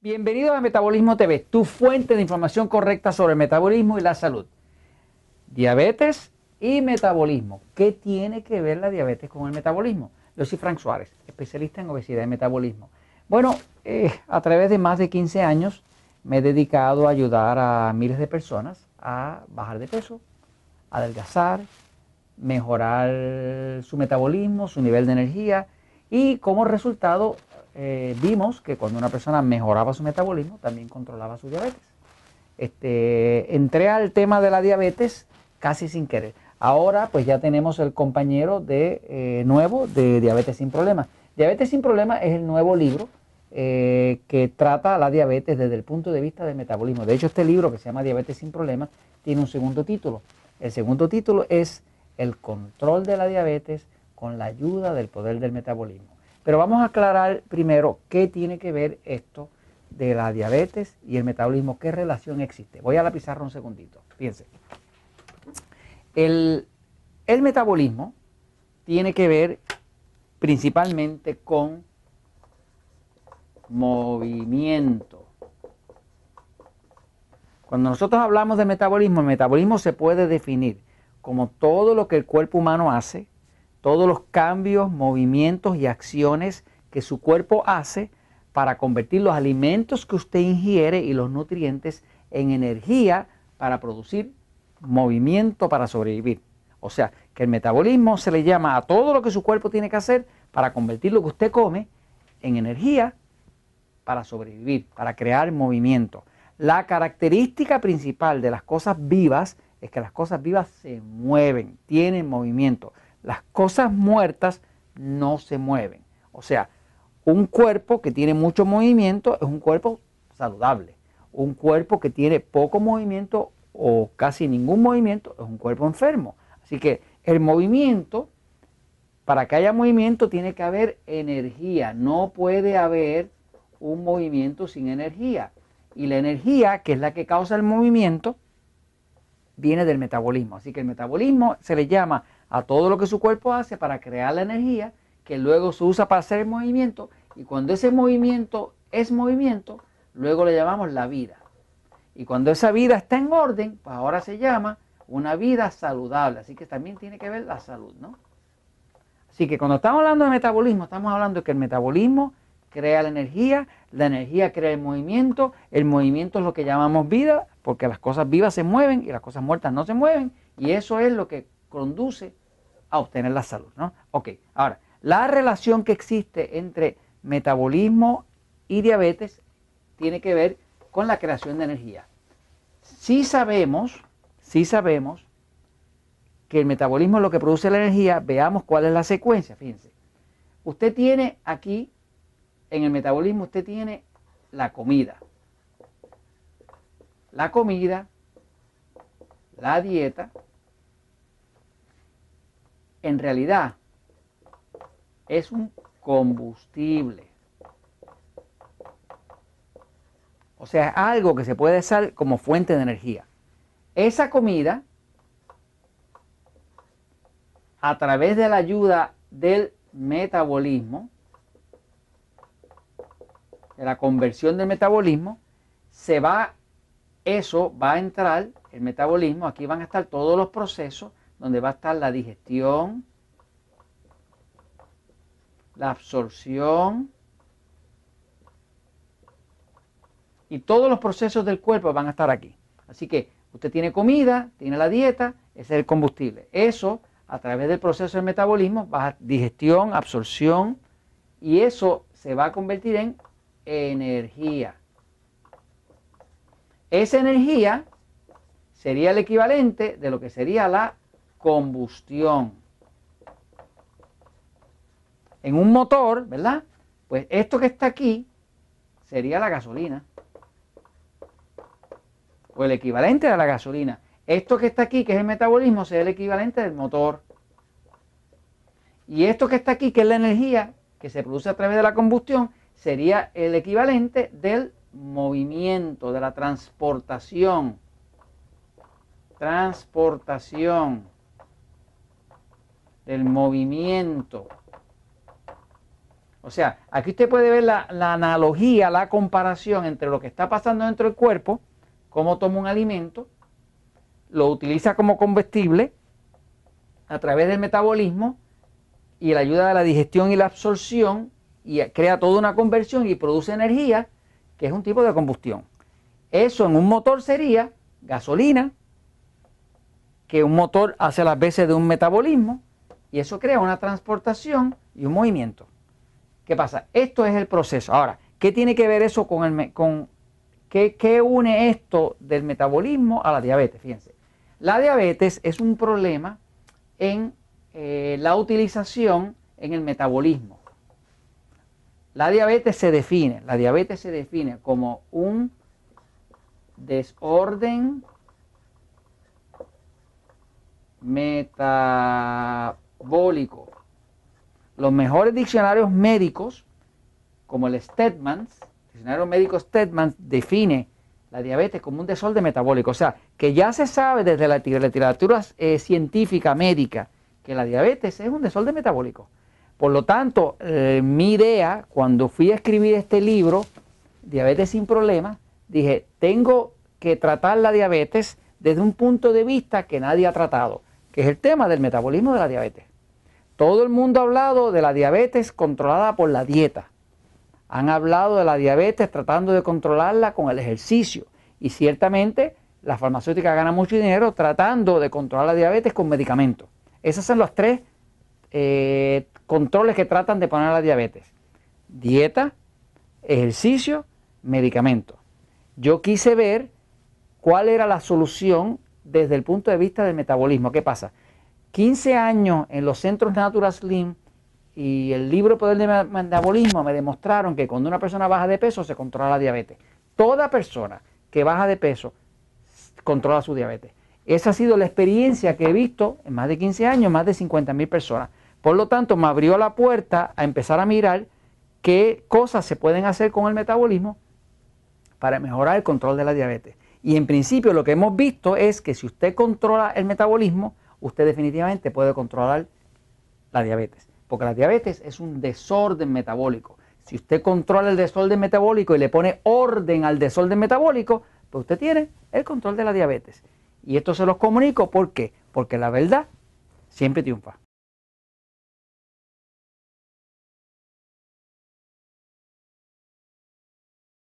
Bienvenidos a Metabolismo TV, tu fuente de información correcta sobre el metabolismo y la salud. Diabetes y metabolismo. ¿Qué tiene que ver la diabetes con el metabolismo? Yo soy Frank Suárez, especialista en obesidad y metabolismo. Bueno, eh, a través de más de 15 años me he dedicado a ayudar a miles de personas a bajar de peso, adelgazar, mejorar su metabolismo, su nivel de energía y como resultado eh, vimos que cuando una persona mejoraba su metabolismo, también controlaba su diabetes. Este, entré al tema de la diabetes casi sin querer. Ahora pues ya tenemos el compañero de eh, nuevo de Diabetes sin Problemas. Diabetes sin Problemas es el nuevo libro eh, que trata la diabetes desde el punto de vista del metabolismo. De hecho, este libro que se llama Diabetes sin Problemas tiene un segundo título. El segundo título es El control de la diabetes con la ayuda del poder del metabolismo. Pero vamos a aclarar primero qué tiene que ver esto de la diabetes y el metabolismo, qué relación existe. Voy a la pizarra un segundito. Fíjense. El, el metabolismo tiene que ver principalmente con movimiento. Cuando nosotros hablamos de metabolismo, el metabolismo se puede definir como todo lo que el cuerpo humano hace todos los cambios, movimientos y acciones que su cuerpo hace para convertir los alimentos que usted ingiere y los nutrientes en energía para producir movimiento para sobrevivir. O sea, que el metabolismo se le llama a todo lo que su cuerpo tiene que hacer para convertir lo que usted come en energía para sobrevivir, para crear movimiento. La característica principal de las cosas vivas es que las cosas vivas se mueven, tienen movimiento. Las cosas muertas no se mueven. O sea, un cuerpo que tiene mucho movimiento es un cuerpo saludable. Un cuerpo que tiene poco movimiento o casi ningún movimiento es un cuerpo enfermo. Así que el movimiento, para que haya movimiento tiene que haber energía. No puede haber un movimiento sin energía. Y la energía, que es la que causa el movimiento, viene del metabolismo. Así que el metabolismo se le llama a todo lo que su cuerpo hace para crear la energía que luego se usa para hacer el movimiento y cuando ese movimiento es movimiento, luego le llamamos la vida. Y cuando esa vida está en orden, pues ahora se llama una vida saludable. Así que también tiene que ver la salud, ¿no? Así que cuando estamos hablando de metabolismo, estamos hablando de que el metabolismo crea la energía, la energía crea el movimiento, el movimiento es lo que llamamos vida, porque las cosas vivas se mueven y las cosas muertas no se mueven, y eso es lo que conduce a obtener la salud. ¿no? Ok, ahora, la relación que existe entre metabolismo y diabetes tiene que ver con la creación de energía. Si sabemos, si sabemos que el metabolismo es lo que produce la energía, veamos cuál es la secuencia. Fíjense, usted tiene aquí, en el metabolismo, usted tiene la comida. La comida, la dieta, en realidad es un combustible. O sea, algo que se puede usar como fuente de energía. Esa comida, a través de la ayuda del metabolismo, de la conversión del metabolismo, se va, eso va a entrar, el metabolismo, aquí van a estar todos los procesos donde va a estar la digestión, la absorción y todos los procesos del cuerpo van a estar aquí. Así que usted tiene comida, tiene la dieta, ese es el combustible. Eso, a través del proceso del metabolismo, va a digestión, absorción y eso se va a convertir en energía. Esa energía sería el equivalente de lo que sería la combustión. En un motor, ¿verdad? Pues esto que está aquí sería la gasolina. O el equivalente de la gasolina. Esto que está aquí, que es el metabolismo, sería el equivalente del motor. Y esto que está aquí, que es la energía que se produce a través de la combustión, sería el equivalente del movimiento, de la transportación. Transportación del movimiento. O sea, aquí usted puede ver la, analogía, la comparación entre lo que está pasando dentro del cuerpo, cómo toma un alimento, lo utiliza como combustible a través del metabolismo y la ayuda de la digestión y la absorción y crea toda una conversión y produce energía, que es un tipo de combustión. Eso en un motor sería gasolina, que un motor hace las veces de un metabolismo y eso crea una transportación y un movimiento. ¿Qué pasa? Esto es el proceso. Ahora, ¿qué tiene que ver eso con el con qué, une esto del metabolismo a la diabetes? Fíjense, la diabetes es un problema en eh, la utilización en el metabolismo. La diabetes se define, la diabetes se define como un desorden metabólico. Los mejores diccionarios médicos, como el Stedmans, el diccionario médico Stedmans, define la diabetes como un desorden metabólico. O sea, que ya se sabe desde la literatura eh, científica médica que la diabetes es un desorden metabólico. Por lo tanto, eh, mi idea, cuando fui a escribir este libro, Diabetes sin Problemas, dije, tengo que tratar la diabetes desde un punto de vista que nadie ha tratado, que es el tema del metabolismo de la diabetes. Todo el mundo ha hablado de la diabetes controlada por la dieta. Han hablado de la diabetes tratando de controlarla con el ejercicio. Y ciertamente la farmacéutica gana mucho dinero tratando de controlar la diabetes con medicamentos. Esos son los tres eh, controles que tratan de poner la diabetes. Dieta, ejercicio, medicamento. Yo quise ver cuál era la solución desde el punto de vista del metabolismo. ¿Qué pasa? 15 años en los centros Natural Slim y el libro Poder del Metabolismo me demostraron que cuando una persona baja de peso se controla la diabetes. Toda persona que baja de peso controla su diabetes. Esa ha sido la experiencia que he visto en más de 15 años, más de 50 mil personas. Por lo tanto, me abrió la puerta a empezar a mirar qué cosas se pueden hacer con el metabolismo para mejorar el control de la diabetes. Y en principio lo que hemos visto es que si usted controla el metabolismo, usted definitivamente puede controlar la diabetes porque la diabetes es un desorden metabólico. Si usted controla el desorden metabólico y le pone orden al desorden metabólico, pues usted tiene el control de la diabetes. Y esto se los comunico, ¿por qué? Porque la verdad siempre triunfa.